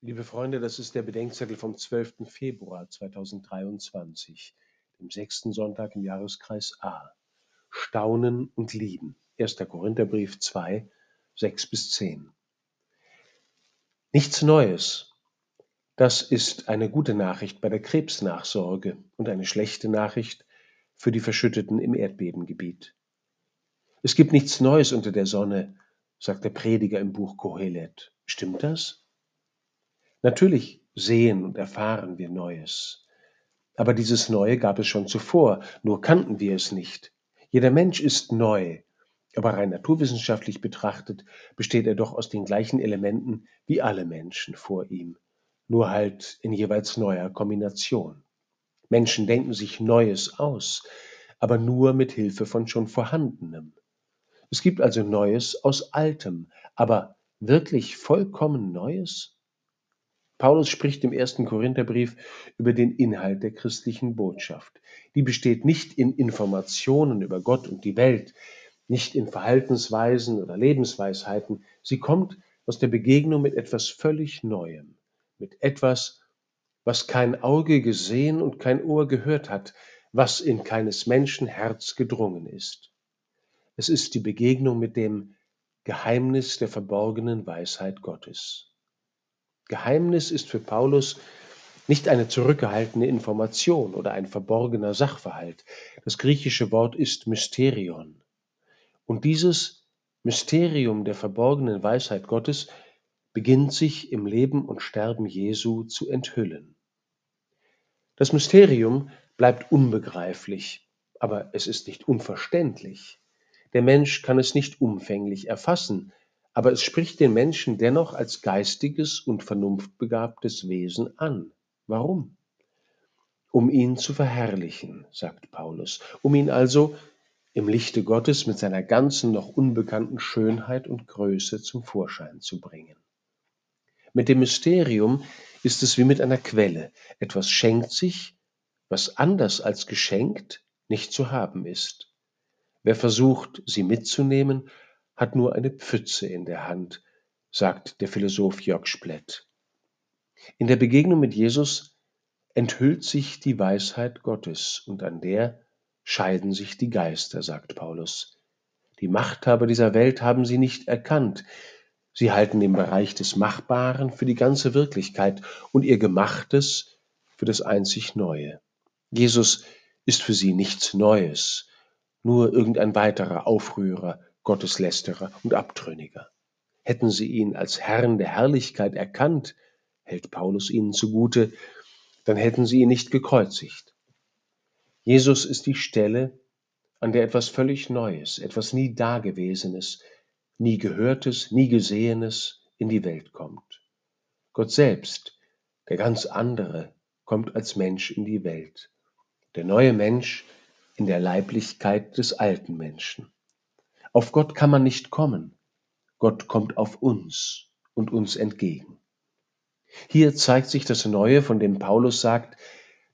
Liebe Freunde, das ist der Bedenkzettel vom 12. Februar 2023, dem sechsten Sonntag im Jahreskreis A. Staunen und Lieben. 1. Korintherbrief 2, 6 bis 10. Nichts Neues. Das ist eine gute Nachricht bei der Krebsnachsorge und eine schlechte Nachricht für die Verschütteten im Erdbebengebiet. Es gibt nichts Neues unter der Sonne, sagt der Prediger im Buch Kohelet. Stimmt das? Natürlich sehen und erfahren wir Neues. Aber dieses Neue gab es schon zuvor, nur kannten wir es nicht. Jeder Mensch ist neu, aber rein naturwissenschaftlich betrachtet besteht er doch aus den gleichen Elementen wie alle Menschen vor ihm, nur halt in jeweils neuer Kombination. Menschen denken sich Neues aus, aber nur mit Hilfe von schon Vorhandenem. Es gibt also Neues aus Altem, aber wirklich vollkommen Neues? Paulus spricht im ersten Korintherbrief über den Inhalt der christlichen Botschaft. Die besteht nicht in Informationen über Gott und die Welt, nicht in Verhaltensweisen oder Lebensweisheiten. Sie kommt aus der Begegnung mit etwas völlig Neuem, mit etwas, was kein Auge gesehen und kein Ohr gehört hat, was in keines Menschen Herz gedrungen ist. Es ist die Begegnung mit dem Geheimnis der verborgenen Weisheit Gottes. Geheimnis ist für Paulus nicht eine zurückgehaltene Information oder ein verborgener Sachverhalt. Das griechische Wort ist Mysterion. Und dieses Mysterium der verborgenen Weisheit Gottes beginnt sich im Leben und Sterben Jesu zu enthüllen. Das Mysterium bleibt unbegreiflich, aber es ist nicht unverständlich. Der Mensch kann es nicht umfänglich erfassen, aber es spricht den Menschen dennoch als geistiges und vernunftbegabtes Wesen an. Warum? Um ihn zu verherrlichen, sagt Paulus, um ihn also im Lichte Gottes mit seiner ganzen noch unbekannten Schönheit und Größe zum Vorschein zu bringen. Mit dem Mysterium ist es wie mit einer Quelle. Etwas schenkt sich, was anders als geschenkt nicht zu haben ist. Wer versucht, sie mitzunehmen, hat nur eine Pfütze in der Hand, sagt der Philosoph Jörg Splett. In der Begegnung mit Jesus enthüllt sich die Weisheit Gottes und an der scheiden sich die Geister, sagt Paulus. Die Machthaber dieser Welt haben sie nicht erkannt. Sie halten den Bereich des Machbaren für die ganze Wirklichkeit und ihr Gemachtes für das einzig Neue. Jesus ist für sie nichts Neues, nur irgendein weiterer Aufrührer, Gotteslästerer und Abtrünniger. Hätten sie ihn als Herrn der Herrlichkeit erkannt, hält Paulus ihnen zugute, dann hätten sie ihn nicht gekreuzigt. Jesus ist die Stelle, an der etwas völlig Neues, etwas nie Dagewesenes, nie Gehörtes, nie Gesehenes in die Welt kommt. Gott selbst, der ganz andere, kommt als Mensch in die Welt. Der neue Mensch in der Leiblichkeit des alten Menschen. Auf Gott kann man nicht kommen. Gott kommt auf uns und uns entgegen. Hier zeigt sich das Neue, von dem Paulus sagt,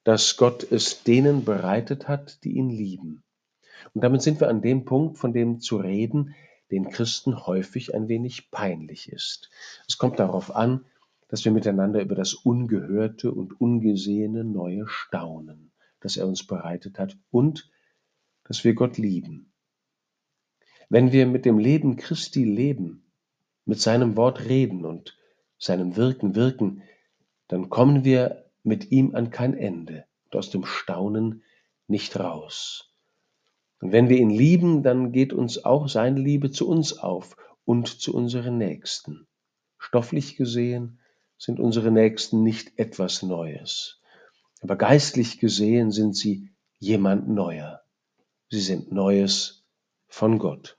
dass Gott es denen bereitet hat, die ihn lieben. Und damit sind wir an dem Punkt, von dem zu reden den Christen häufig ein wenig peinlich ist. Es kommt darauf an, dass wir miteinander über das Ungehörte und Ungesehene Neue staunen, das er uns bereitet hat und dass wir Gott lieben. Wenn wir mit dem Leben Christi leben, mit seinem Wort reden und seinem Wirken wirken, dann kommen wir mit ihm an kein Ende und aus dem Staunen nicht raus. Und wenn wir ihn lieben, dann geht uns auch seine Liebe zu uns auf und zu unseren Nächsten. Stofflich gesehen sind unsere Nächsten nicht etwas Neues, aber geistlich gesehen sind sie jemand Neuer. Sie sind Neues von Gott.